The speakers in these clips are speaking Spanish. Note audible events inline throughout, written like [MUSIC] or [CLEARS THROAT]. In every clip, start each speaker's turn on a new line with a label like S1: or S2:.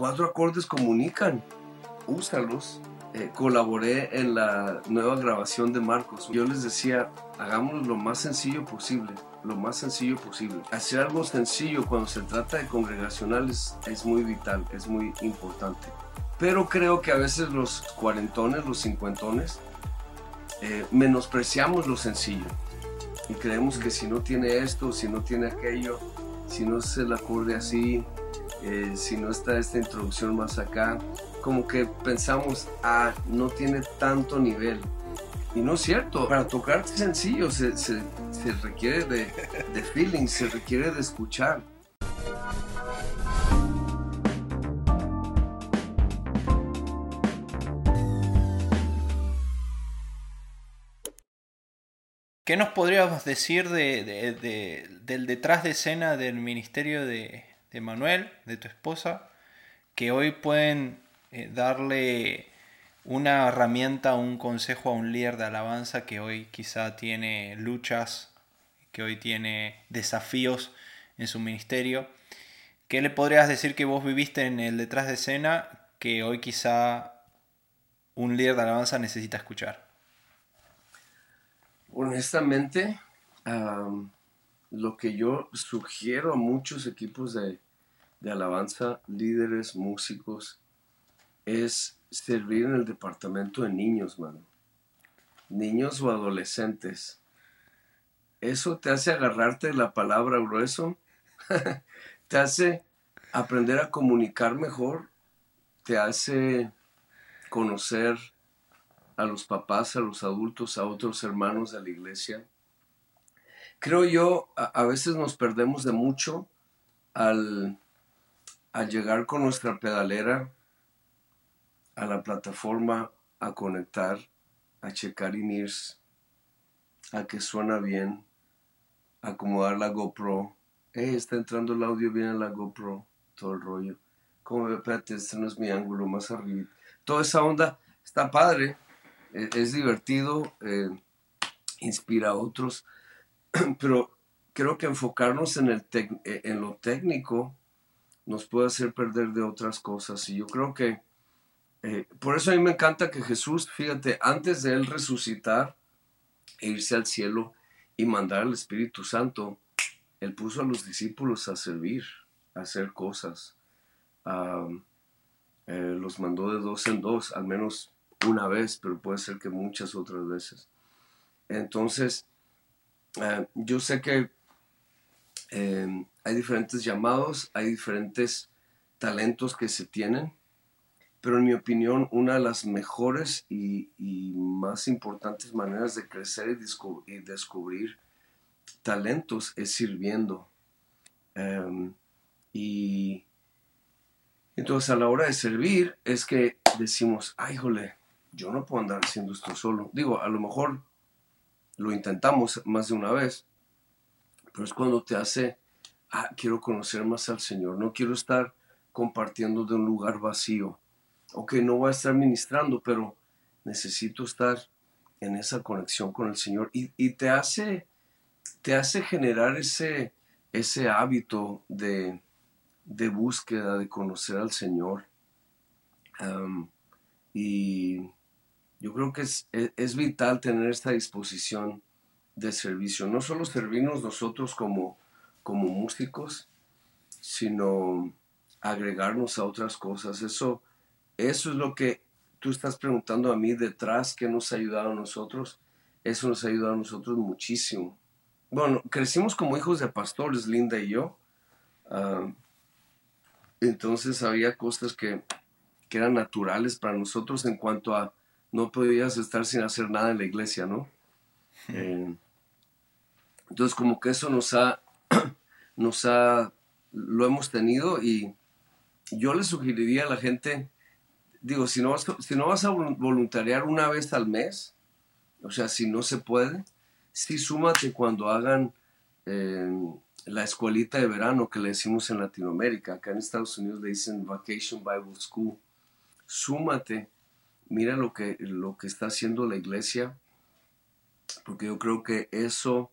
S1: cuatro acordes comunican, úsalos. Eh, colaboré en la nueva grabación de Marcos. Yo les decía, hagámoslo lo más sencillo posible, lo más sencillo posible. Hacer algo sencillo cuando se trata de congregacionales es muy vital, es muy importante. Pero creo que a veces los cuarentones, los cincuentones, eh, menospreciamos lo sencillo y creemos que si no tiene esto, si no tiene aquello, si no se el acorde así, eh, si no está esta introducción más acá, como que pensamos, ah, no tiene tanto nivel. Y no es cierto, para tocar sencillo se, se, se requiere de, de feeling, se requiere de escuchar.
S2: ¿Qué nos podríamos decir de, del detrás de escena del ministerio de, Manuel, de tu esposa, que hoy pueden eh, darle una herramienta, un consejo a un líder de alabanza que hoy quizá tiene luchas, que hoy tiene desafíos en su ministerio? ¿Qué le podrías decir que vos viviste en el detrás de escena que hoy quizá un líder de alabanza necesita escuchar?
S1: Honestamente, lo que yo sugiero a muchos equipos de, alabanza, líderes, músicos, es servir en el departamento de niños, mano. Niños o adolescentes. Eso te hace agarrarte la palabra grueso, [LAUGHS] te hace aprender a comunicar mejor, te hace conocer a los papás, a los adultos, a otros hermanos de la iglesia. Creo yo, a, veces nos perdemos de mucho al, al llegar con nuestra pedalera a la plataforma a conectar, a checar INIRS, a que suena bien, acomodar la GoPro. Hey, está entrando el audio bien en la GoPro, todo el rollo. Como, espérate, este no es mi ángulo, más arriba. Toda esa onda está padre, e-, es, divertido, eh, inspira a otros, [CLEARS THROAT] pero creo que enfocarnos en, el e-, en lo técnico nos puede hacer perder de otras cosas. Y yo creo que, eh, por eso a mí me encanta que Jesús, fíjate, antes de él resucitar e irse al cielo y mandar al Espíritu Santo, él puso a los discípulos a servir, a hacer cosas. Eh, los mandó de dos en dos, al menos una vez, pero puede ser que muchas otras veces. Entonces, eh, yo sé que eh, hay diferentes llamados, hay diferentes talentos que se tienen, pero en mi opinión, una de las mejores y, más importantes maneras de crecer y, descubrir talentos es sirviendo. Em, y entonces a la hora de servir es que decimos, ay, jole, yo no puedo andar haciendo esto solo. Digo, a lo mejor lo intentamos más de una vez, pero es cuando te hace, ah, quiero conocer más al Señor, no quiero estar compartiendo de un lugar vacío. Ok, no voy a estar ministrando, pero necesito estar en esa conexión con el Señor y, te hace te hace generar ese, ese hábito de, búsqueda, de conocer al Señor. y yo creo que e, es, vital tener esta disposición de servicio, no solo servirnos nosotros como, como músicos, sino agregarnos a otras cosas. Eso, eso es lo que tú estás preguntando a mí detrás, que nos ha ayudado a nosotros. Eso nos ha ayudado a nosotros muchísimo. Bueno, crecimos como hijos de pastores, Linda y yo. Ah, entonces había cosas que, que eran naturales para nosotros en cuanto a no podías estar sin hacer nada en la iglesia, ¿no? Eh, entonces como que eso nos ha, [CLEARS THROAT] nos ha, lo hemos tenido y yo le sugeriría a la gente, digo, si no vas, si no vas a voluntariar una vez al mes, o sea, si no se puede, sí súmate cuando hagan eh, la escuelita de verano que le decimos en Latinoamérica, acá en Estados Unidos le dicen Vacation Bible School, súmate mira lo que, lo que está haciendo la iglesia, porque yo creo que eso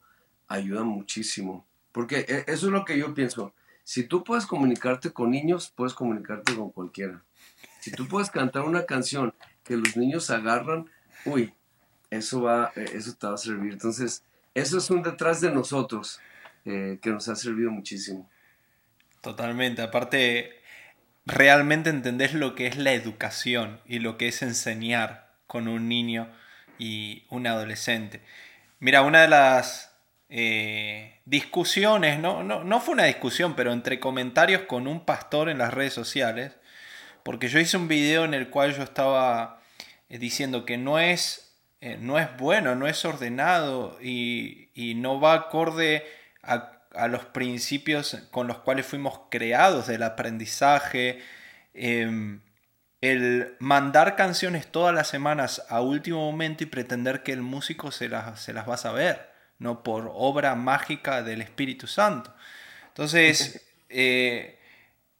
S1: ayuda muchísimo. Porque e, eso es lo que yo pienso. si tú puedes comunicarte con niños, puedes comunicarte con cualquiera. Si tú puedes cantar una canción que los niños agarran, uy, eso va, eh, eso te va a servir. Entonces, eso es un detrás de nosotros eh, que nos ha servido muchísimo.
S2: Totalmente. Aparte, realmente entendés lo que es la educación y lo que es enseñar con un niño y un adolescente. Mira, una de las eh, discusiones, no, no, no, fue una discusión, pero entre comentarios con un pastor en las redes sociales, porque yo hice un video en el cual yo estaba eh, diciendo que no es, eh, no es bueno, no es ordenado y, y no va acorde a, a, los principios con los cuales fuimos creados del aprendizaje. Em, el mandar canciones todas las semanas a último momento y pretender que el músico se las, se las va a saber, no por obra mágica del Espíritu Santo. Entonces, [LAUGHS] eh,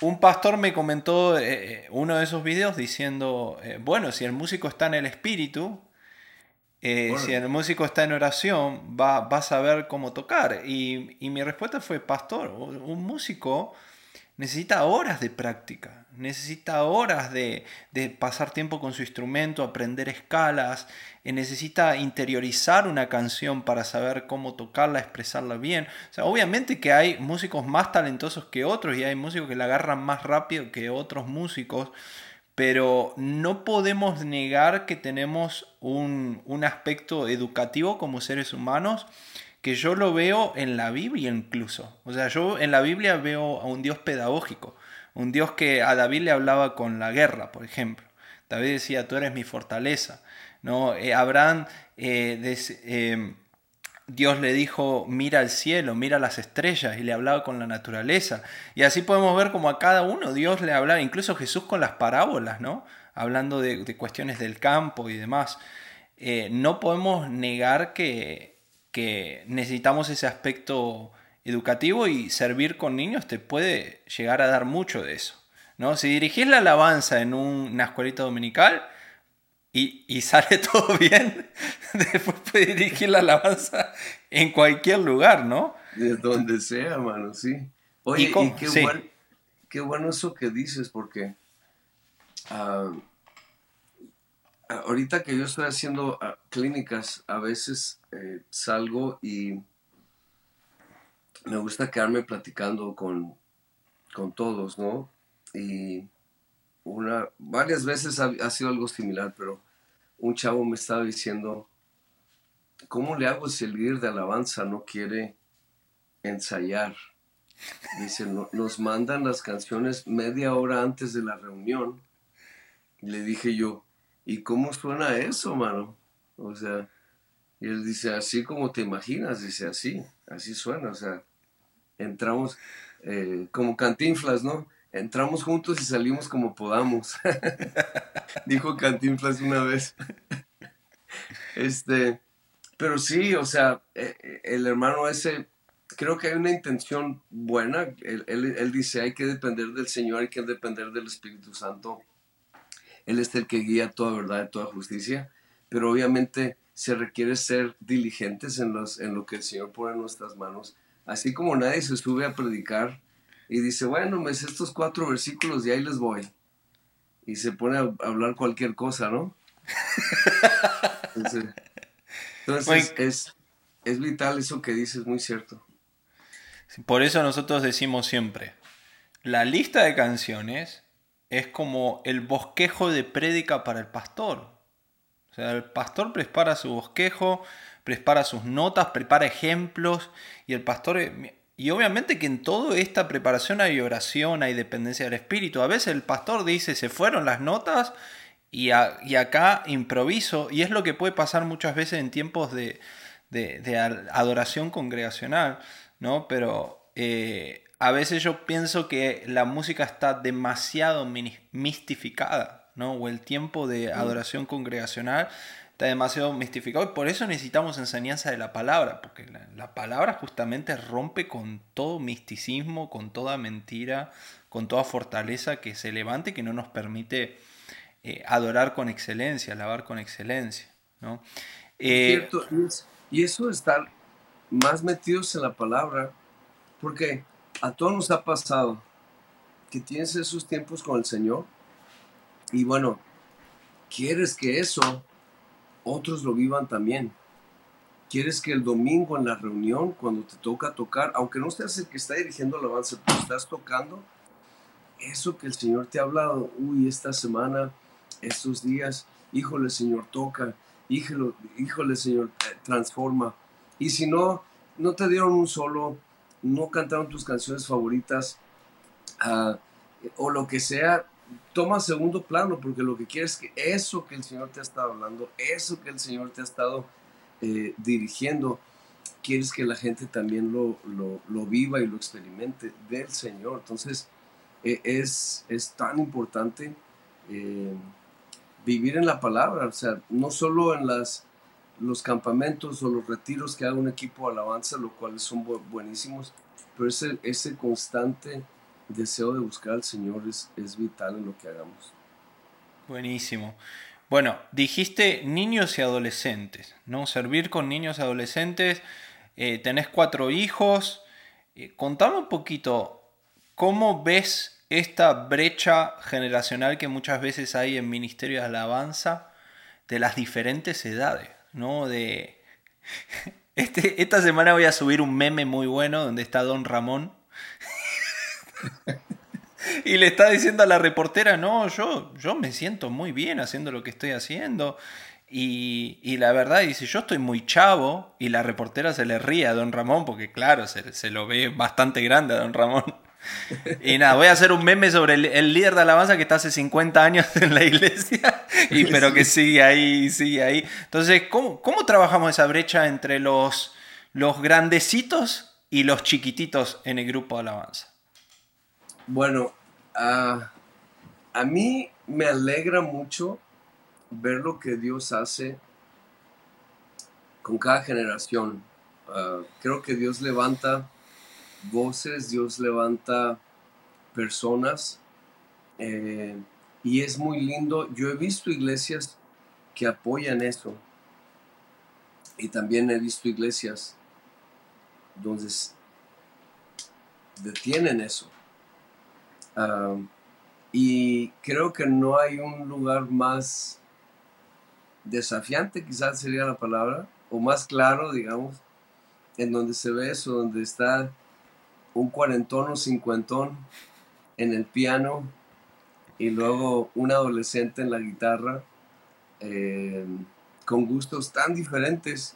S2: un pastor me comentó eh, eh, uno de esos videos diciendo, bueno, si el músico está en el Espíritu, si el músico está en oración, va, va a saber cómo tocar. Y, y mi respuesta fue, pastor, un músico necesita horas de práctica, necesita horas de, pasar tiempo con su instrumento, aprender escalas, eh, necesita interiorizar una canción para saber cómo tocarla, expresarla bien. O sea, obviamente que hay músicos más talentosos que otros y hay músicos que la agarran más rápido que otros músicos, pero no podemos negar que tenemos un, un aspecto educativo como seres humanos que yo lo veo en la Biblia incluso. O sea, yo en la Biblia veo a un Dios pedagógico, un Dios que a David le hablaba con la guerra, por ejemplo. David decía, tú eres mi fortaleza. ¿No? Eh, Abraham, eh, em, Dios le dijo, mira al cielo, mira las estrellas, y le hablaba con la naturaleza. Y así podemos ver como a cada uno Dios le hablaba, incluso Jesús con las parábolas, ¿no? Hablando de, cuestiones del campo y demás. Eh, no podemos negar que que necesitamos ese aspecto educativo y servir con niños te puede llegar a dar mucho de eso. ¿no? Si dirigís la alabanza en una escuelita dominical y, sale [LAUGHS] todo bien, después puedes dirigir la alabanza en cualquier lugar, ¿no?
S1: De donde sea, mano, sí. Oye, y, qué, bueno eso que dices, porque ah, ahorita que yo estoy haciendo ah, clínicas, a veces eh, salgo y me gusta quedarme platicando con, con todos, ¿no? Y una, varias veces ha, sido algo similar, pero un chavo me estaba diciendo, ¿cómo le hago si el líder de alabanza no quiere ensayar? Dice, nos mandan las canciones media hora antes de la reunión. le dije yo, ¿y cómo suena eso, mano? O sea, y él dice, así como te imaginas, dice, así, así suena, o sea, entramos eh, como cantinflas, ¿no? Entramos juntos y salimos como podamos. [LAUGHS] Dijo Cantinflas una vez. este, pero sí, o sea, eh, el hermano ese, creo que hay una intención buena. Él, él, dice, hay que depender del Señor, hay que depender del Espíritu Santo él es el que guía toda verdad y toda justicia, pero obviamente se requiere ser diligentes en, los, en lo que el Señor pone en nuestras manos. Así como nadie se sube a predicar y dice, bueno, me sé estos cuatro versículos y ahí les voy. Y se pone a hablar cualquier cosa, ¿no? [LAUGHS] Entonces, es, es vital eso que dices, muy cierto.
S2: Por eso nosotros decimos siempre, la lista de canciones es como el bosquejo de prédica para el pastor. O sea, el pastor prepara su bosquejo, prepara sus notas, prepara ejemplos y el pastor... Y obviamente que en toda esta preparación hay oración, hay dependencia del Espíritu. A veces el pastor dice, se fueron las notas y, acá improviso. Y es lo que puede pasar muchas veces en tiempos de, adoración congregacional, ¿no? Pero eh, a veces yo pienso que la música está demasiado mistificada, ¿no? O el tiempo de mm. adoración congregacional está demasiado mistificado y por eso necesitamos enseñanza de la palabra, porque la, palabra justamente rompe con todo misticismo, con toda mentira, con toda fortaleza que se levante y que no nos permite eh, adorar con excelencia, alabar con excelencia, ¿no?
S1: Eh, Cierto, y eso estar más metidos en la palabra, porque a todos nos ha pasado que tienes esos tiempos con el Señor y bueno, quieres que eso otros lo vivan también. Quieres que el domingo en la reunión, cuando te toca tocar, aunque no seas el que está dirigiendo el avance, pero estás tocando, eso que el Señor te ha hablado, uy, esta semana, estos días, híjole Señor, toca, híjole, híjole Señor, eh, transforma. Y si no, no te dieron un solo, no cantaron tus canciones favoritas, ah, o lo que sea, toma segundo plano, porque lo que quieres es que eso que el Señor te ha estado hablando, eso que el Señor te ha estado eh, dirigiendo, quieres que la gente también lo, lo, viva y lo experimente del Señor. Entonces, e, es, es tan importante eh, vivir en la palabra, o sea, no solo en las, los campamentos o los retiros que haga un equipo de alabanza, los cuales son buenísimos, pero ese, ese constante deseo de buscar al Señor es, es vital en lo que hagamos.
S2: Buenísimo. Bueno, dijiste niños y adolescentes, ¿no? Servir con niños y adolescentes. Eh, tenés cuatro hijos. Eh, contame un poquito, ¿cómo ves esta brecha generacional que muchas veces hay en Ministerio de Alabanza de las diferentes edades, ¿no? De... [LAUGHS] Este, esta semana voy a subir un meme muy bueno donde está Don Ramón [LAUGHS] y le está diciendo a la reportera, no, yo, yo me siento muy bien haciendo lo que estoy haciendo. Y, la verdad dice, yo estoy muy chavo y la reportera se le ríe a don Ramón porque claro, se, se lo ve bastante grande a don Ramón. Y nada, voy a hacer un meme sobre el, líder de alabanza que está hace 50 años en la iglesia, [LAUGHS] y, pero que sigue ahí, sigue ahí. Entonces, ¿cómo, cómo trabajamos esa brecha entre los, los grandecitos y los chiquititos en el grupo de alabanza?
S1: Bueno, a mí me alegra mucho ver lo que Dios hace con cada generación. Ah, creo que Dios levanta voces, Dios levanta personas eh, y es muy lindo. Yo he visto iglesias que apoyan eso y también he visto iglesias donde detienen eso y creo que no hay un lugar más desafiante, quizás sería la palabra, o más claro, digamos, en donde se ve eso, donde está un cuarentón o cincuentón en el piano y luego un adolescente en la guitarra, em, con gustos tan diferentes,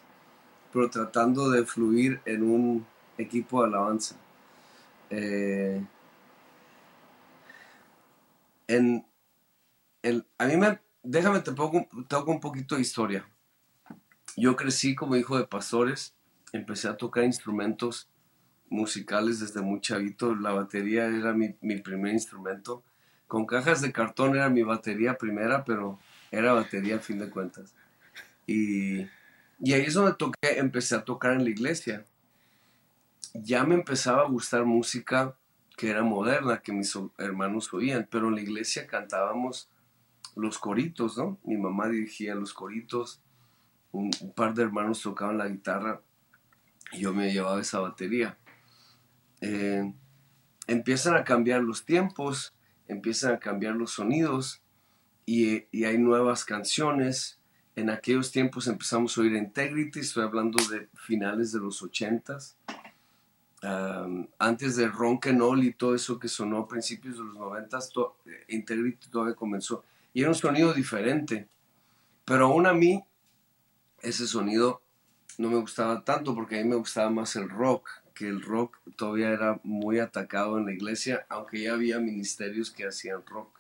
S1: pero tratando de fluir en un equipo de alabanza. Eh, en el, a mí me, déjame te pongo, un poquito de historia. Yo crecí como hijo de pastores, empecé a tocar instrumentos musicales desde muy chavito. La batería era mi, primer instrumento. Con cajas de cartón era mi batería primera, pero era batería a fin de cuentas. Y, y ahí es donde toqué, empecé a tocar en la iglesia. Ya me empezaba a gustar música que era moderna, que mis hermanos oían, pero en la iglesia cantábamos los coritos, ¿no? Mi mamá dirigía los coritos, un, par de hermanos tocaban la guitarra y yo me llevaba esa batería. Eh, empiezan a cambiar los tiempos, empiezan a cambiar los sonidos y, y, hay nuevas canciones. En aquellos tiempos empezamos a oír Integrity, estoy hablando de finales de los ochentas antes de Ron Kenol y todo eso que sonó a principios de los noventas, Integrity todavía comenzó. Y era un sonido diferente. Pero aún a mí, ese sonido no me gustaba tanto porque a mí me gustaba más el rock, que el rock todavía era muy atacado en la iglesia, aunque ya había ministerios que hacían rock.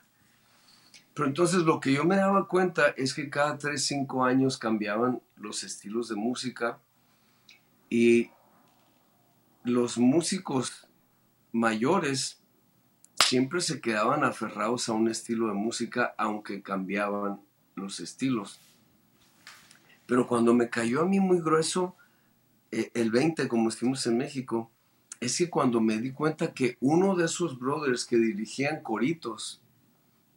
S1: Pero entonces lo que yo me daba cuenta es que cada 3, 5 años cambiaban los estilos de música y los músicos mayores siempre se quedaban aferrados a un estilo de música aunque cambiaban los estilos. Pero cuando me cayó a mí muy grueso eh, el 20, como estuvimos en México, es que cuando me di cuenta que uno de esos brothers que dirigían coritos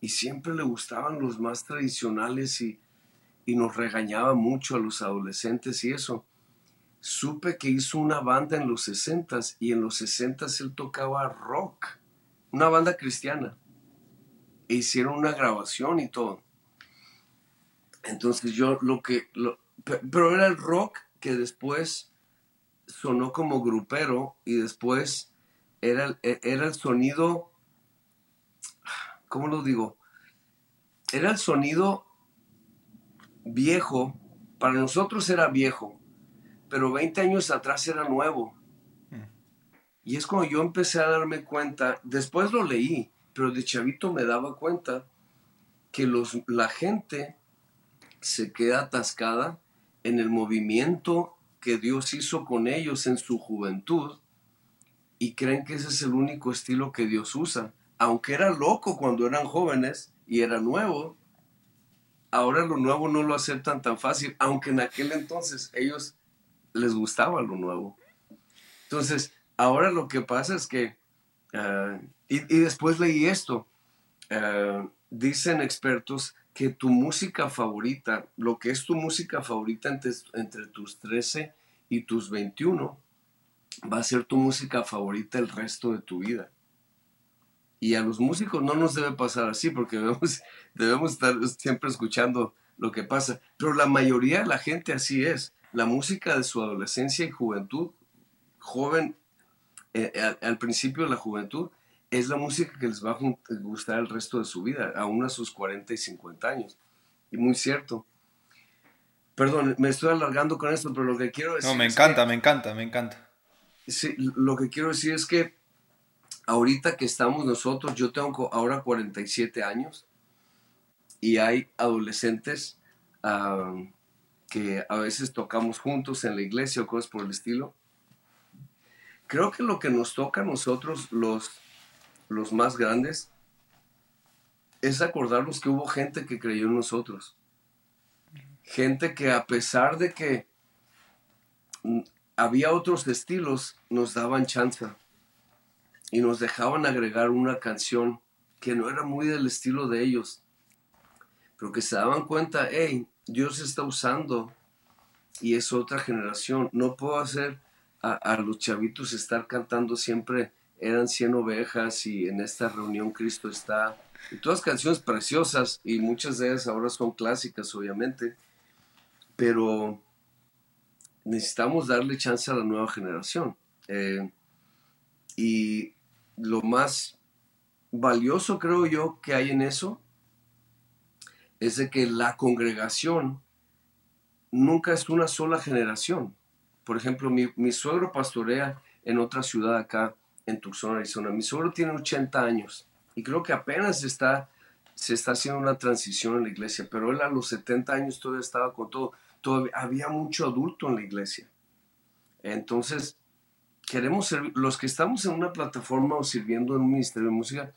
S1: y siempre le gustaban los más tradicionales y, y nos regañaba mucho a los adolescentes y eso, supe que hizo una banda en los 60 y en los 60 él tocaba rock, una banda cristiana. E hicieron una grabación y todo. Entonces yo lo que... pero era el rock que después sonó como grupero y después era, e, era el sonido... ¿Cómo lo digo? Era el sonido viejo. Para nosotros era viejo, pero 20 años atrás era nuevo. Mm. Y es cuando yo empecé a darme cuenta, después lo leí, pero de chavito me daba cuenta que los, la gente se queda atascada en el movimiento que Dios hizo con ellos en su juventud y creen que ese es el único estilo que Dios usa. Aunque era loco cuando eran jóvenes y era nuevo, ahora lo nuevo no lo aceptan tan fácil, aunque en aquel entonces ellos les gustaba lo nuevo. Entonces, ahora lo que pasa es que, ah, y, después leí esto, ah, dicen expertos que tu música favorita, lo que es tu música favorita entre, tus 13 y tus 21, va a ser tu música favorita el resto de tu vida. Y a los músicos no nos debe pasar así porque [LAUGHS] debemos, debemos estar siempre escuchando lo que pasa. Pero la mayoría de la gente así es. La música de su adolescencia y juventud, joven, eh, al principio de la juventud, es la música que les va a gustar el resto de su vida, aún a sus 40 y 50 años. Y muy cierto. Perdón, me estoy alargando con esto, pero lo que quiero decir...
S2: No, me encanta, me encanta, me encanta.
S1: Sí, lo que quiero decir es que ahorita que estamos nosotros, yo tengo ahora 47 años y hay adolescentes que a veces tocamos juntos en la iglesia o cosas por el estilo. Creo que lo que nos toca a nosotros, los los más grandes, es acordarnos que hubo gente que creyó en nosotros. Gente que a pesar de que había otros estilos, nos daban chance y nos dejaban agregar una canción que no era muy del estilo de ellos, pero que se daban cuenta, hey, Dios está usando y es otra generación. No puedo hacer a, los chavitos estar cantando siempre eran 100 ovejas y en esta reunión Cristo está. Y todas canciones preciosas y muchas de ellas ahora son clásicas, obviamente, pero necesitamos darle chance a la nueva generación. Eh, y lo más valioso, creo yo, que hay en eso es de que la congregación nunca es una sola generación. Por ejemplo, mi, suegro pastorea en otra ciudad acá en Tucson, Arizona. Mi suegro tiene 80 años y creo que apenas está, se está haciendo una transición en la iglesia, pero él a los 70 años todavía estaba con todo. Todavía había mucho adulto en la iglesia. Entonces, queremos servir, los que estamos en una plataforma o sirviendo en un ministerio de música,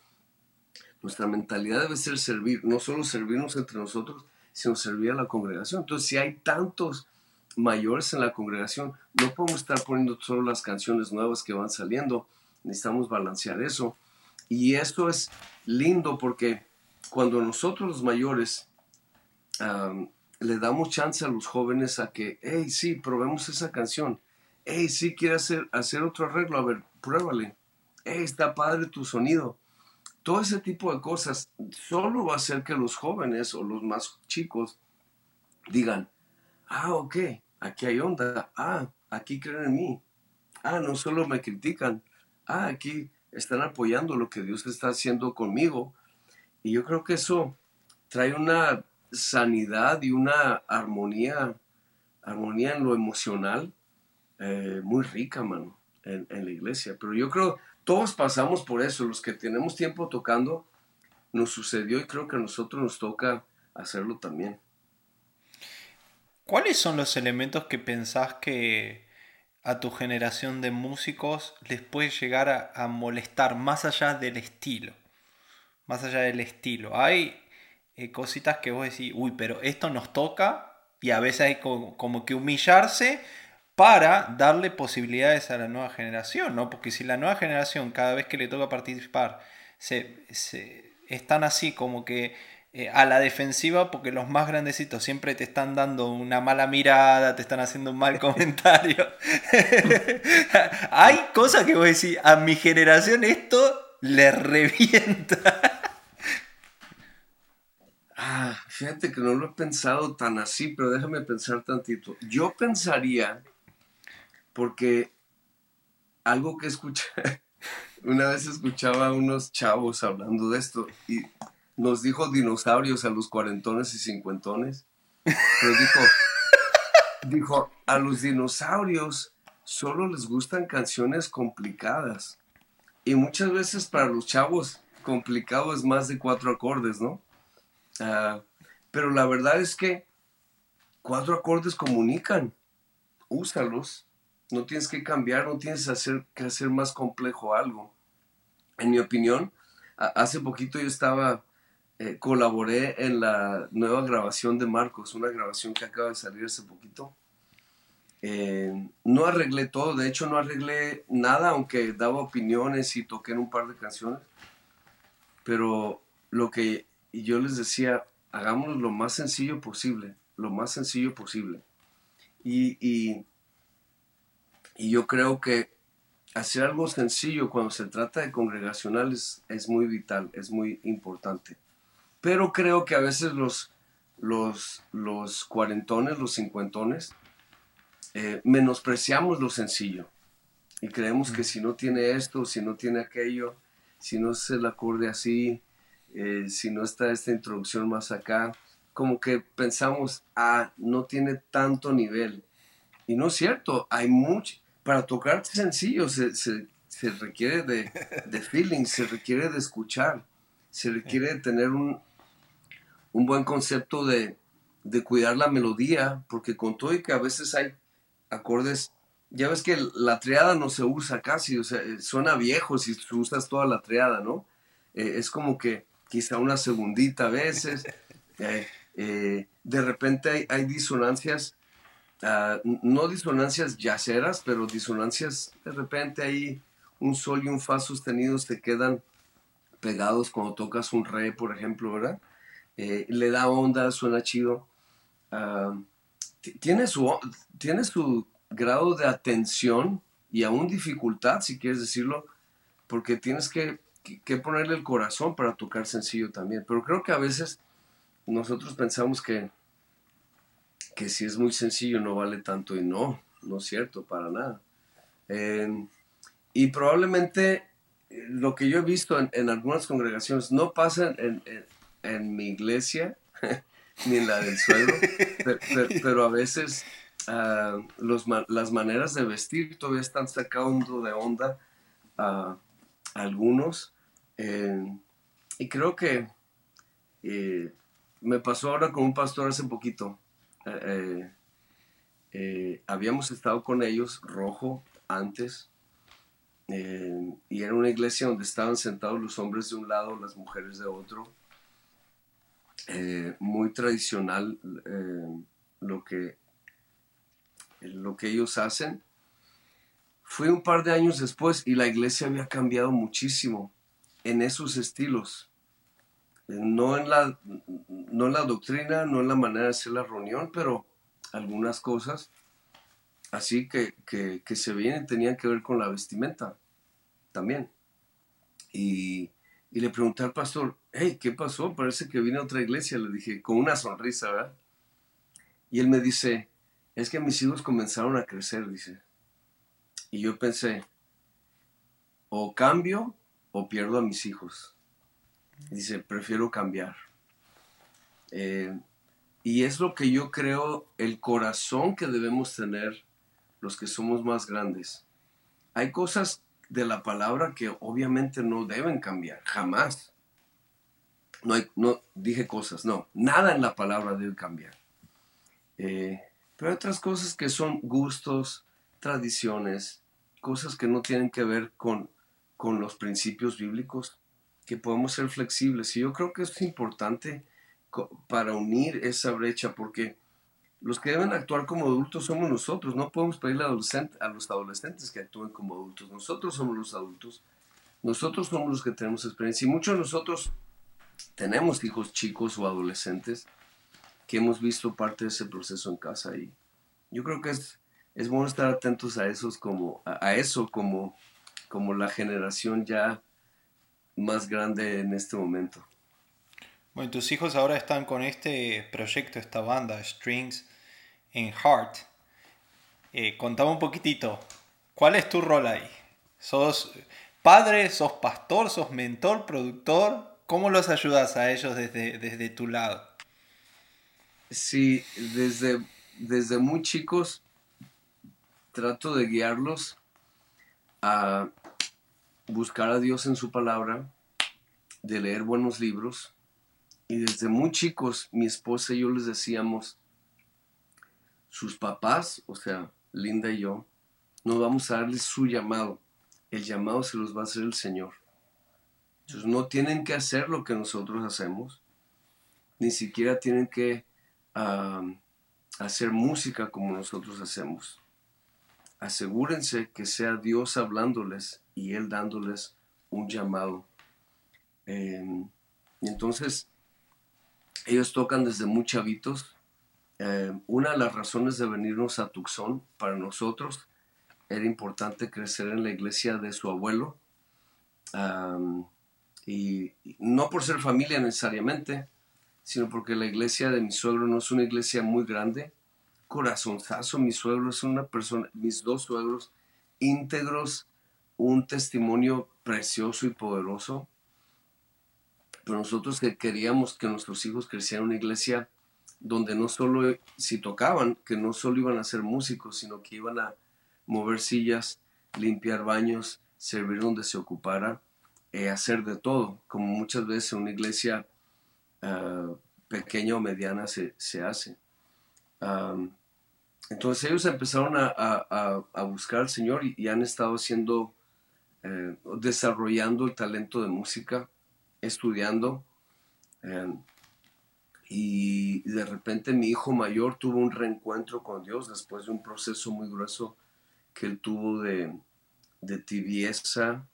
S1: nuestra mentalidad debe ser servir, no solo servirnos entre nosotros, sino servir a la congregación. Entonces, si hay tantos mayores en la congregación, no podemos estar poniendo solo las canciones nuevas que van saliendo, necesitamos balancear eso. Y esto es lindo porque cuando nosotros los mayores le damos chance a los jóvenes a que, hey, sí, probemos esa canción. Hey, sí, quiere hacer, hacer otro arreglo, a ver, pruébale. Hey, está padre tu sonido. Todo ese tipo de cosas solo va a hacer que los jóvenes o los más chicos digan, ah, ok, aquí hay onda, ah, aquí creen en mí, ah, no solo me critican, ah, aquí están apoyando lo que Dios está haciendo conmigo. Y yo creo que eso trae una sanidad y una armonía, armonía en lo emocional eh, muy rica, mano, en, en, la iglesia. Pero yo creo, todos pasamos por eso, los que tenemos tiempo tocando, nos sucedió y creo que a nosotros nos toca hacerlo también.
S2: ¿Cuáles son los elementos que pensás que, a tu generación de músicos les puede llegar a, molestar más allá del estilo. Más allá del estilo. Hay eh, cositas que vos decís, uy, pero esto nos toca y a veces hay como, que humillarse para darle posibilidades a la nueva generación, ¿no? Porque si la nueva generación cada vez que le toca participar se, están así como que eh, a la defensiva porque los más grandecitos siempre te están dando una mala mirada, te están haciendo un mal [LAUGHS] comentario. [LAUGHS] Hay cosas que voy a decir, a mi generación esto le revienta. [LAUGHS]
S1: Ah, fíjate que no lo he pensado tan así, pero déjame pensar tantito. Yo pensaría, porque algo que escuché, [LAUGHS] una vez escuchaba a unos chavos hablando de esto y nos dijo dinosaurios a los cuarentones y cincuentones. Pero dijo, [LAUGHS] dijo, a los dinosaurios solo les gustan canciones complicadas. Y muchas veces para los chavos complicado es más de cuatro acordes, ¿no? Ah, pero la verdad es que cuatro acordes comunican. Úsalos. No tienes que cambiar, no tienes hacer, que hacer más complejo algo. En mi opinión, hace poquito yo estaba, eh, colaboré en la nueva grabación de Marcos, una grabación que acaba de salir hace poquito. Eh, no arreglé todo, de hecho no arreglé nada, aunque daba opiniones y toqué en un par de canciones. Pero lo que yo les decía, hagámoslo lo más sencillo posible, lo más sencillo posible. Y, y yo creo que hacer algo sencillo cuando se trata de congregacionales es muy vital, es muy importante. Pero creo que a veces los, los, los cuarentones, los cincuentones, eh, menospreciamos lo sencillo y creemos que si no tiene esto, si no tiene aquello, si no es el acorde así, eh, si no está esta introducción más acá, como que pensamos, ah, no tiene tanto nivel. Y no es cierto, hay mucho, para tocar sencillo se, se, se requiere de, de, feeling, se requiere de escuchar, se requiere de tener un, un buen concepto de, de cuidar la melodía, porque con todo y que a veces hay acordes. Ya ves que la triada no se usa casi, o sea, eh, suena viejo si usas toda la triada, ¿no? Eh, es como que quizá una segundita a veces. Eh, de repente hay, disonancias, ah, no disonancias yaceras, pero disonancias, de repente hay un sol y un fa sostenidos te quedan pegados cuando tocas un re, por ejemplo, ¿verdad? le da onda, suena chido. Ah, tiene su, tiene su grado de atención y aún dificultad, si quieres decirlo, porque tienes que, ponerle el corazón para tocar sencillo también. Pero creo que a veces nosotros pensamos que, que si es muy sencillo no vale tanto y no, no es cierto, para nada. Y probablemente eh, lo que yo he visto en, algunas congregaciones no pasa en, en mi iglesia, [LAUGHS] ni en la del suelo, [LAUGHS] pero, a veces ah, los, las maneras de vestir todavía están sacando de onda a algunos. Eh, y creo que eh, me pasó ahora con un pastor hace poquito. Eh, habíamos estado con ellos, rojo, antes. y era una iglesia donde estaban sentados los hombres de un lado, las mujeres de otro eh, muy tradicional eh, lo, que, lo que ellos hacen. Fue un par de años después y la iglesia había cambiado muchísimo en esos estilos. No en la, no en la doctrina, no en la manera de hacer la reunión, pero algunas cosas así que, que, que se vienen tenían que ver con la vestimenta también. Y, y le pregunté al pastor, hey, ¿qué pasó? Parece que vine a otra iglesia. Le dije, con una sonrisa, ¿verdad? Y él me dice, es que mis hijos comenzaron a crecer, dice. Y yo pensé, o cambio o pierdo a mis hijos. Dice, prefiero cambiar. Eh, y es lo que yo creo, el corazón que debemos tener los que somos más grandes. Hay cosas de la palabra que obviamente no deben cambiar, jamás. No, hay, no dije cosas, no, nada en la palabra debe cambiar. Eh, pero otras cosas que son gustos, tradiciones, cosas que no tienen que ver con, con los principios bíblicos, que podemos ser flexibles. Y yo creo que es importante para unir esa brecha, porque los que deben actuar como adultos somos nosotros. No podemos pedirle a, los adolescentes que actúen como adultos. Nosotros somos los adultos. Nosotros somos los que tenemos experiencia. Y muchos de nosotros tenemos hijos chicos o adolescentes que hemos visto parte de ese proceso en casa y yo creo que es, es bueno estar atentos a esos como a, eso como como la generación ya más grande en este momento.
S2: Bueno, tus hijos ahora están con este proyecto, esta banda, Strings in Heart. Eh, contame un poquitito, ¿cuál es tu rol ahí? ¿Sos padre, sos pastor, sos mentor, productor? ¿Cómo los ayudas a ellos desde, desde tu lado?
S1: Sí, desde, desde muy chicos trato de guiarlos a buscar a Dios en su palabra, de leer buenos libros. Y desde muy chicos, mi esposa y yo les decíamos, sus papás, o sea, Linda y yo, nos vamos a darles su llamado. El llamado se los va a hacer el Señor. Entonces no tienen que hacer lo que nosotros hacemos, ni siquiera tienen que hacer música como nosotros hacemos. Asegúrense que sea Dios hablándoles y Él dándoles un llamado. Em, y entonces, ellos tocan desde muy chavitos. Em, una de las razones de venirnos a Tucson para nosotros era importante crecer en la iglesia de su abuelo. y no por ser familia necesariamente, sino porque la iglesia de mi suegro no es una iglesia muy grande. Corazonzazo, mi suegro es una persona, mis dos suegros íntegros, un testimonio precioso y poderoso. Pero nosotros que queríamos que nuestros hijos crecieran en una iglesia donde no solo, si tocaban, que no solo iban a ser músicos, sino que iban a mover sillas, limpiar baños, servir donde se ocupara, eh, hacer de todo, como muchas veces en una iglesia Ah, pequeña o mediana se, hace. Entonces ellos empezaron a, buscar al Señor y, han estado haciendo, eh, desarrollando el talento de música, estudiando. Em, y de repente mi hijo mayor tuvo un reencuentro con Dios después de un proceso muy grueso que él tuvo de, tibieza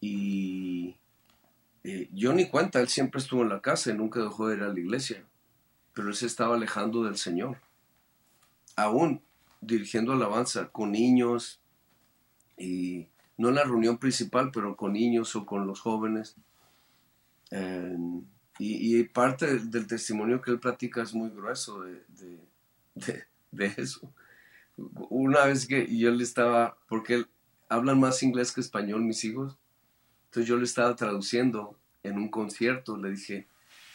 S1: y, eh, yo ni cuenta, él siempre estuvo en la casa y nunca dejó de ir a la iglesia, pero él se estaba alejando del Señor, aún dirigiendo alabanza con niños y no en la reunión principal, pero con niños o con los jóvenes. y, parte del, testimonio que él platica es muy grueso de, de, eso. Una vez que yo le estaba, porque hablan más inglés que español mis hijos, entonces yo le estaba traduciendo en un concierto, le dije,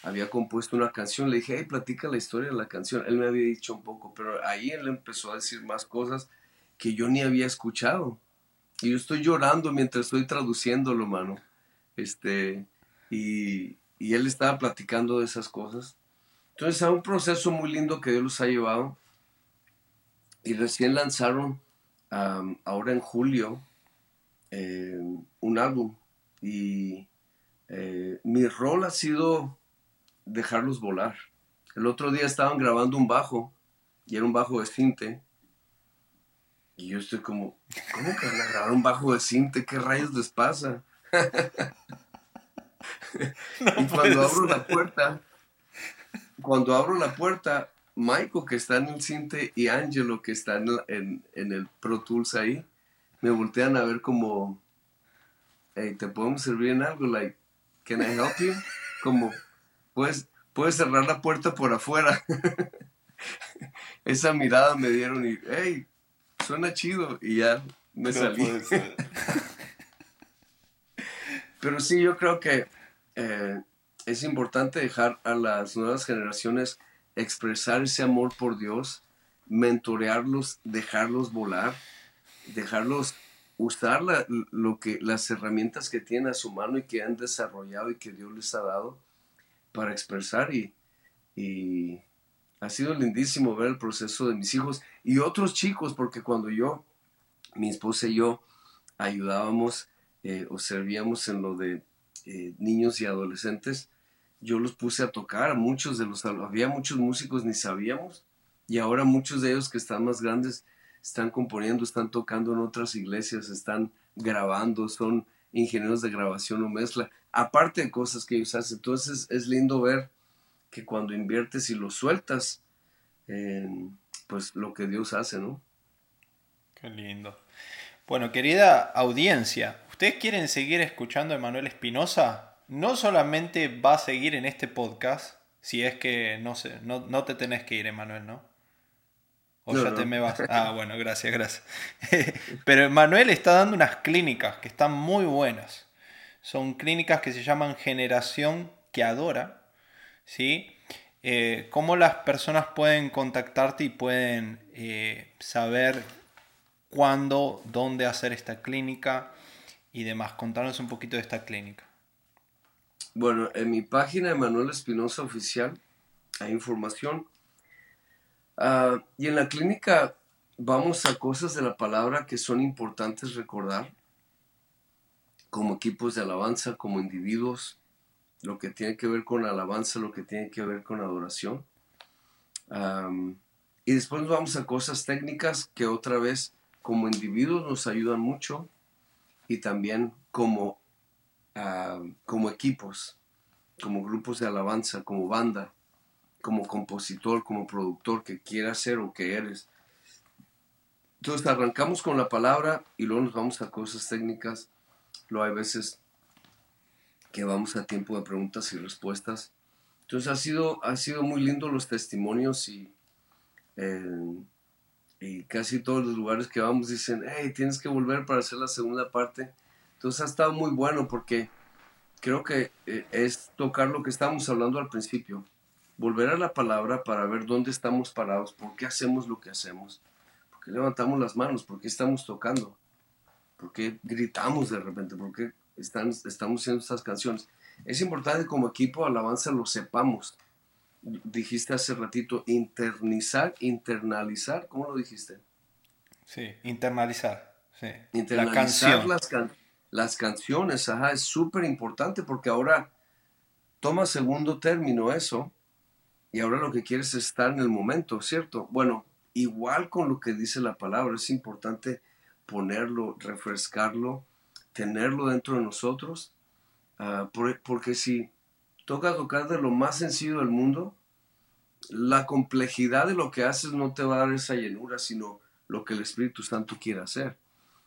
S1: había compuesto una canción, le dije, hey, platica la historia de la canción. Él me había dicho un poco, pero ahí él empezó a decir más cosas que yo ni había escuchado. Y yo estoy llorando mientras estoy traduciéndolo, mano. Este, y, y él estaba platicando de esas cosas. Entonces, a un proceso muy lindo que Dios los ha llevado. Y recién lanzaron, ahora en julio, eh, un álbum y eh, mi rol ha sido dejarlos volar. El otro día estaban grabando un bajo y era un bajo de cinte. Y yo estoy como, ¿cómo que van a grabar un bajo de cinte? ¿Qué rayos les pasa? [LAUGHS] y cuando abro la puerta, cuando abro la puerta, Michael que está en el cinte y Angelo que está en, en el Pro Tools ahí, me voltean a ver como, hey, ¿te podemos servir en algo? Like, can I help you? Como, puedes, puedes cerrar la puerta por afuera. [LAUGHS] Esa mirada me dieron y, hey, suena chido. Y ya me salí. [LAUGHS] Pero sí, yo creo que eh, es importante dejar a las nuevas generaciones expresar ese amor por Dios, mentorearlos, dejarlos volar, dejarlos usar lo que, las herramientas que tienen a su mano y que han desarrollado y que Dios les ha dado para expresar y, ha sido lindísimo ver el proceso de mis hijos y otros chicos, porque cuando yo, mi esposa y yo ayudábamos eh, o servíamos en lo de eh, niños y adolescentes, yo los puse a tocar, muchos de los, había muchos músicos ni sabíamos, y ahora muchos de ellos que están más grandes están componiendo, están tocando en otras iglesias, están grabando, son ingenieros de grabación o mezcla, aparte de cosas que ellos hacen. Entonces es lindo ver que cuando inviertes y lo sueltas, pues lo que Dios hace, ¿no?
S2: Qué lindo. Bueno, querida audiencia, ¿ustedes quieren seguir escuchando a Emanuel Espinosa? No solamente va a seguir en este podcast, si es que no sé, no, te tenés que ir, Emanuel, ¿no? O ya te me vas. [LAUGHS] Ah, bueno, gracias, gracias. [LAUGHS] Pero Emanuel está dando unas clínicas que están muy buenas. Son clínicas que se llaman Generación que Adora. ¿Sí? Eh, ¿Cómo las personas pueden contactarte y pueden eh, saber cuándo, dónde hacer esta clínica y demás? Contarnos un poquito de esta clínica.
S1: Bueno, en mi página de Manuel Espinosa Oficial hay información. Ah, y en la clínica vamos a cosas de la palabra que son importantes recordar, como equipos de alabanza, como individuos, lo que tiene que ver con alabanza, lo que tiene que ver con adoración. y después vamos a cosas técnicas que otra vez como individuos nos ayudan mucho y también como como equipos, como grupos de alabanza, como banda, como compositor, como productor que quieras ser o que eres. Entonces arrancamos con la palabra y luego nos vamos a cosas técnicas. Luego hay veces que vamos a tiempo de preguntas y respuestas. Entonces ha sido, ha sido muy lindo los testimonios y, eh, y casi todos los lugares que vamos dicen, hey, tienes que volver para hacer la segunda parte. Entonces ha estado muy bueno porque creo que eh, es tocar lo que estábamos hablando al principio, volver a la palabra para ver dónde estamos parados, por qué hacemos lo que hacemos, por qué levantamos las manos, por qué estamos tocando, por qué gritamos de repente, por qué están, estamos haciendo estas canciones. Es importante como equipo alabanza lo sepamos. Dijiste hace ratito, internizar, internalizar, ¿cómo lo dijiste?
S2: Sí, internalizar. Sí.
S1: Internalizar las canciones las canciones, ajá, es súper importante porque ahora toma segundo término eso y ahora lo que quieres es estar en el momento, ¿cierto? Bueno, igual con lo que dice la palabra, es importante ponerlo, refrescarlo, tenerlo dentro de nosotros, ah, porque si toca tocar de lo más sencillo del mundo, la complejidad de lo que haces no te va a dar esa llenura, sino lo que el Espíritu Santo quiere hacer.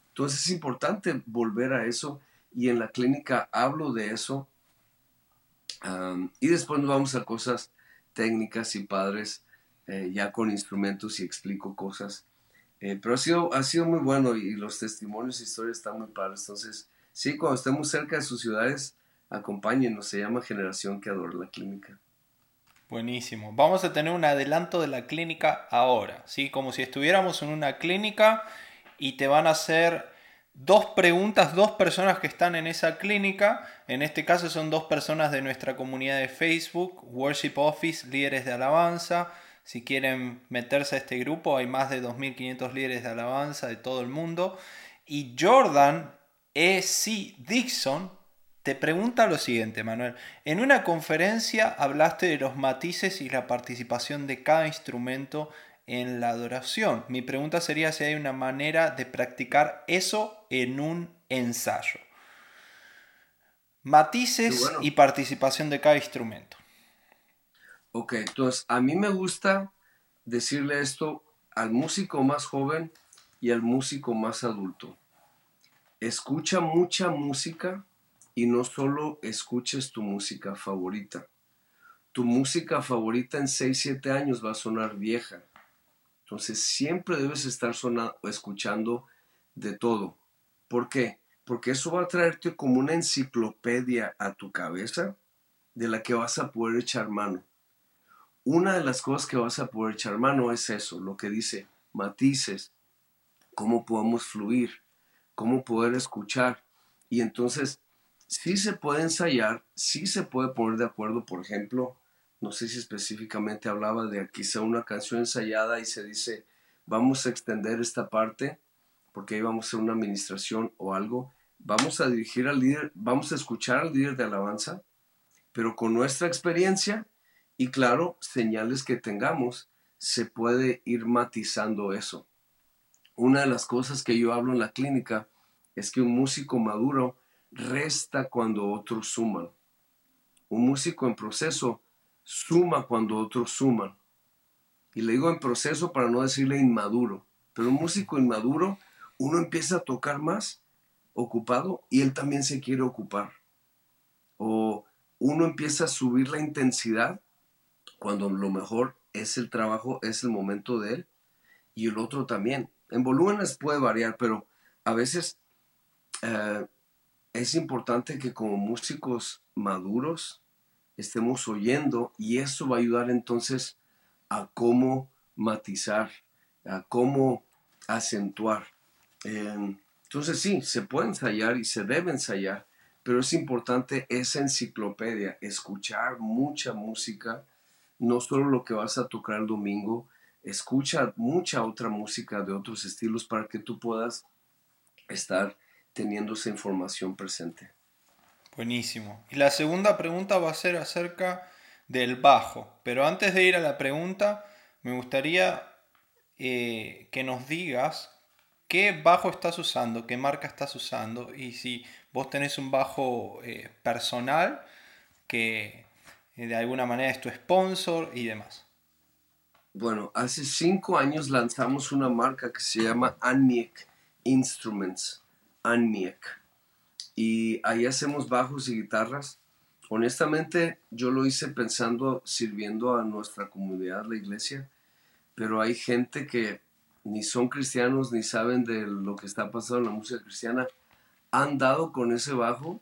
S1: Entonces es importante volver a eso y en la clínica hablo de eso y después nos vamos a cosas técnicas y padres eh, ya con instrumentos y explico cosas. Eh, pero ha sido, ha sido muy bueno y, los testimonios y historias están muy padres. Entonces, sí, cuando estemos cerca de sus ciudades, acompáñenos. Se llama Generación que Adora la Clínica.
S2: Buenísimo. Vamos a tener un adelanto de la clínica ahora, ¿sí? Como si estuviéramos en una clínica y te van a hacer dos preguntas, dos personas que están en esa clínica. En este caso son dos personas de nuestra comunidad de Facebook, Worship Office, líderes de alabanza. Si quieren meterse a este grupo, hay más de 2.500 líderes de alabanza de todo el mundo. Y Jordan E.C. Dixon te pregunta lo siguiente, Manuel. En una conferencia hablaste de los matices y la participación de cada instrumento en la adoración. Mi pregunta sería si hay una manera de practicar eso en un ensayo. Matices y participación de cada instrumento.
S1: Ok, entonces a mí me gusta decirle esto al músico más joven y al músico más adulto. Escucha mucha música y no solo escuches tu música favorita. Tu música favorita en 6, 7 años va a sonar vieja entonces siempre debes estar sonando, escuchando de todo. ¿Por qué? Porque eso va a traerte como una enciclopedia a tu cabeza de la que vas a poder echar mano. Una de las cosas que vas a poder echar mano es eso, lo que dice matices, cómo podemos fluir, cómo poder escuchar. Y entonces, sí se puede ensayar, sí se puede poner de acuerdo, por ejemplo, no sé si específicamente hablaba de quizá una canción ensayada y se dice, vamos a extender esta parte porque ahí vamos a hacer una administración o algo, vamos a dirigir al líder, vamos a escuchar al líder de alabanza, pero con nuestra experiencia y claro, señales que tengamos, se puede ir matizando eso. Una de las cosas que yo hablo en la clínica es que un músico maduro resta cuando otros suman. Un músico en proceso suma cuando otros suman. Y le digo en proceso para no decirle inmaduro. Pero un músico inmaduro, uno empieza a tocar más ocupado y él también se quiere ocupar. O uno empieza a subir la intensidad cuando lo mejor es el trabajo, es el momento de él, y el otro también. En volúmenes puede variar, pero a veces eh, es importante que como músicos maduros estemos oyendo y eso va a ayudar entonces a cómo matizar, a cómo acentuar. entonces sí, se puede ensayar y se debe ensayar, pero es importante esa enciclopedia, escuchar mucha música, no solo lo que vas a tocar el domingo, escucha mucha otra música de otros estilos para que tú puedas estar teniendo esa información presente.
S2: Buenísimo. Y la segunda pregunta va a ser acerca del bajo. Pero antes de ir a la pregunta, me gustaría eh, que nos digas qué bajo estás usando, qué marca estás usando y si vos tenés un bajo eh, personal que eh, de alguna manera es tu sponsor y demás.
S1: Bueno, hace cinco años lanzamos una marca que se llama Anmiek Instruments. Anmiek. Y ahí hacemos bajos y guitarras. Honestamente, yo lo hice pensando, sirviendo a nuestra comunidad, la iglesia, pero hay gente que ni son cristianos ni saben de lo que está pasando en la música cristiana. Han dado con ese bajo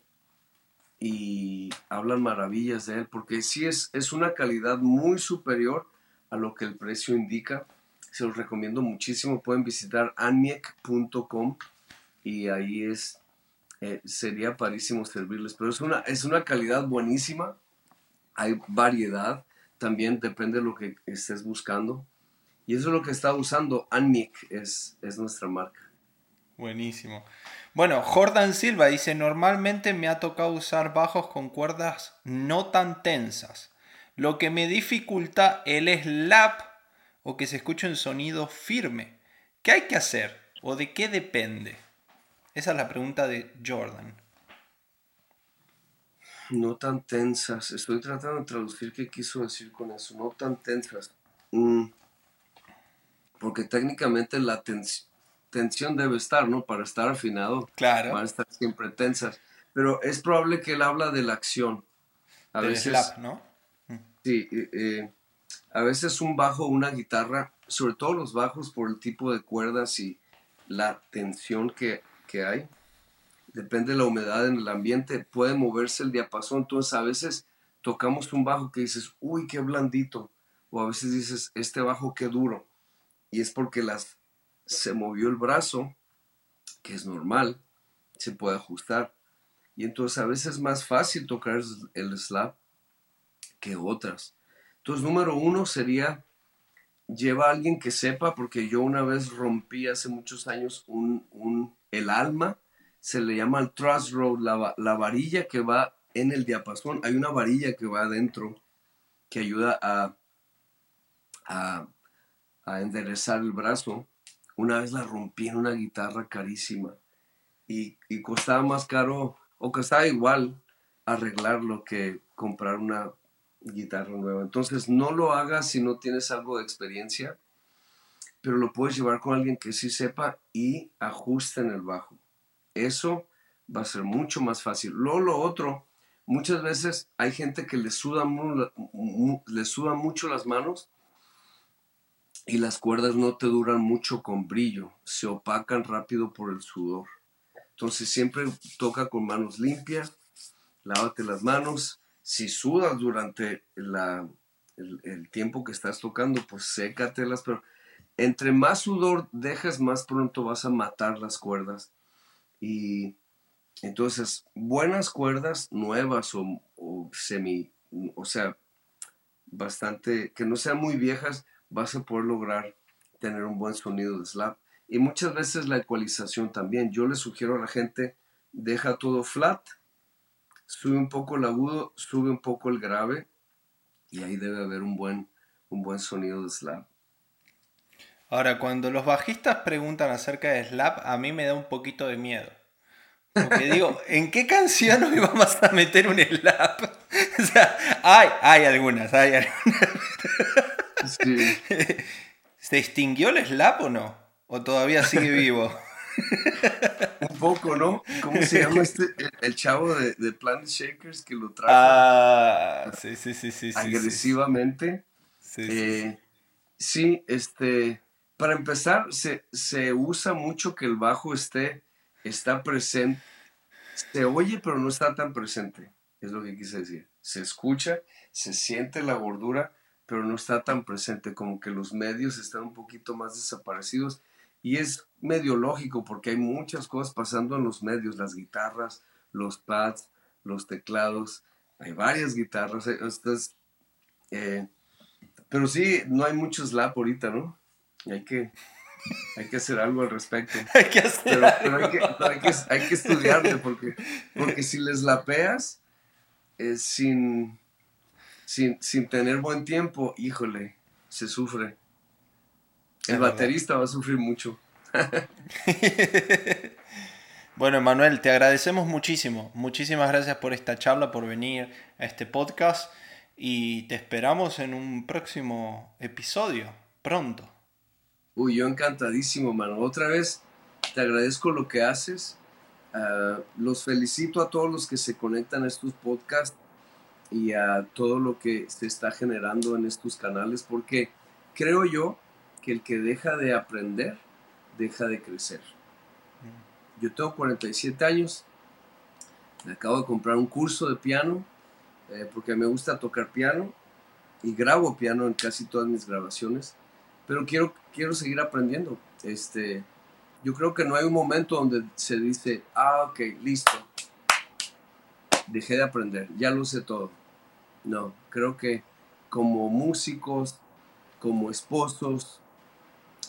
S1: y hablan maravillas de él, porque sí es, es una calidad muy superior a lo que el precio indica. Se los recomiendo muchísimo. Pueden visitar anmiek.com y ahí es eh, sería parísimo servirles. Pero es una, es una calidad buenísima, hay variedad, también depende de lo que estés buscando. Y eso es lo que está usando Anmic, es, es nuestra marca.
S2: Buenísimo. Bueno, Jordan Silva dice, normalmente me ha tocado usar bajos con cuerdas no tan tensas, lo que me dificulta el slap o que se escuche un sonido firme. ¿Qué hay que hacer o de qué depende? Esa es la pregunta de Jordan.
S1: No tan tensas. Estoy tratando de traducir qué quiso decir con eso. No tan tensas. Mm. Porque técnicamente la tensión debe estar, ¿no? Para estar afinado.
S2: Claro.
S1: Van a estar siempre tensas. Pero es probable que él habla de la acción.
S2: A veces. ¿no?
S1: Mm. Sí. Eh, eh, a veces un bajo, una guitarra, sobre todo los bajos por el tipo de cuerdas y la tensión que hay. Depende de la humedad en el ambiente, puede moverse el diapasón. Entonces a veces tocamos un bajo que dices, uy, qué blandito. O a veces dices, este bajo qué duro. Y es porque las, se movió el brazo, que es normal, se puede ajustar. Y entonces a veces es más fácil tocar el slap que otras. Entonces, número uno sería lleva a alguien que sepa, porque yo una vez rompí hace muchos años un, un el alma, se le llama el trust road, la, varilla que va en el diapasón. Hay una varilla que va adentro que ayuda a, a, enderezar el brazo. Una vez la rompí en una guitarra carísima y, y costaba más caro, o costaba igual arreglarlo que comprar una guitarra nueva. Entonces no lo hagas si no tienes algo de experiencia pero lo puedes llevar con alguien que sí sepa y ajuste en el bajo. Eso va a ser mucho más fácil. Luego lo otro, muchas veces hay gente que le suda, le suda mucho las manos y las cuerdas no te duran mucho con brillo, se opacan rápido por el sudor. Entonces siempre toca con manos limpias, lávate las manos. Si sudas durante el, el, tiempo que estás tocando, pues sécatelas, pero entre más sudor dejas, más pronto vas a matar las cuerdas. Y entonces, buenas cuerdas nuevas o, semi, o sea, bastante, que no sean muy viejas, vas a poder lograr tener un buen sonido de slap. Y muchas veces la ecualización también. Yo le sugiero a la gente, deja todo flat, sube un poco el agudo, sube un poco el grave, y ahí debe haber un buen, un buen sonido de slap.
S2: Ahora, cuando los bajistas preguntan acerca de slap, a mí me da un poquito de miedo. Porque digo, [LAUGHS] ¿en qué canción hoy vamos a meter un slap? [LAUGHS] O sea, hay, hay algunas, hay algunas. Sí. [LAUGHS] ¿Se extinguió el slap o no? ¿O todavía sigue vivo? [LAUGHS]
S1: Un poco, ¿no? ¿Cómo se llama este? El, chavo de, de, Planet Shakers que lo trajo.
S2: Ah, sí, sí, sí, sí.
S1: Agresivamente. Sí, sí, eh, sí, este. Para empezar, se, se usa mucho que el bajo esté está presente, se oye pero no está tan presente, es lo que quise decir. Se escucha, se siente la gordura, pero no está tan presente, como que los medios están un poquito más desaparecidos. Y es medio lógico porque hay muchas cosas pasando en los medios, las guitarras, los pads, los teclados, hay varias guitarras, eh, eh, pero sí, no hay mucho slap ahorita, ¿no? hay que, hay que hacer algo al respecto. [LAUGHS]
S2: hay que hacer
S1: pero, pero hay, que, hay, que, hay, que, estudiarle porque, porque si les lapeas eh, sin, sin, sin tener buen tiempo, híjole, se sufre. El baterista va a sufrir mucho. [LAUGHS]
S2: bueno, Emanuel, te agradecemos muchísimo. Muchísimas gracias por esta charla, por venir a este podcast y te esperamos en un próximo episodio, pronto.
S1: Uy, yo encantadísimo, mano. Otra vez, te agradezco lo que haces. Ah, los felicito a todos los que se conectan a estos podcasts y a todo lo que se está generando en estos canales, porque creo yo que el que deja de aprender, deja de crecer. Yo tengo 47 años, me acabo de comprar un curso de piano, eh, porque me gusta tocar piano y grabo piano en casi todas mis grabaciones pero quiero, quiero seguir aprendiendo. Este, yo creo que no hay un momento donde se dice, ah, ok, listo, dejé de aprender, ya lo sé todo. No, creo que como músicos, como esposos,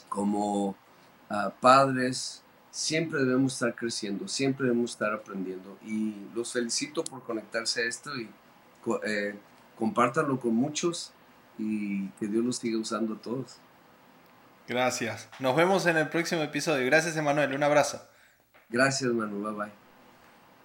S1: como padres, siempre debemos estar creciendo, siempre debemos estar aprendiendo. Y los felicito por conectarse a esto y eh, compártanlo con muchos y que Dios los siga usando a todos.
S2: Gracias. Nos vemos en el próximo episodio. Gracias, Emanuel. Un abrazo.
S1: Gracias, Manu. Bye bye.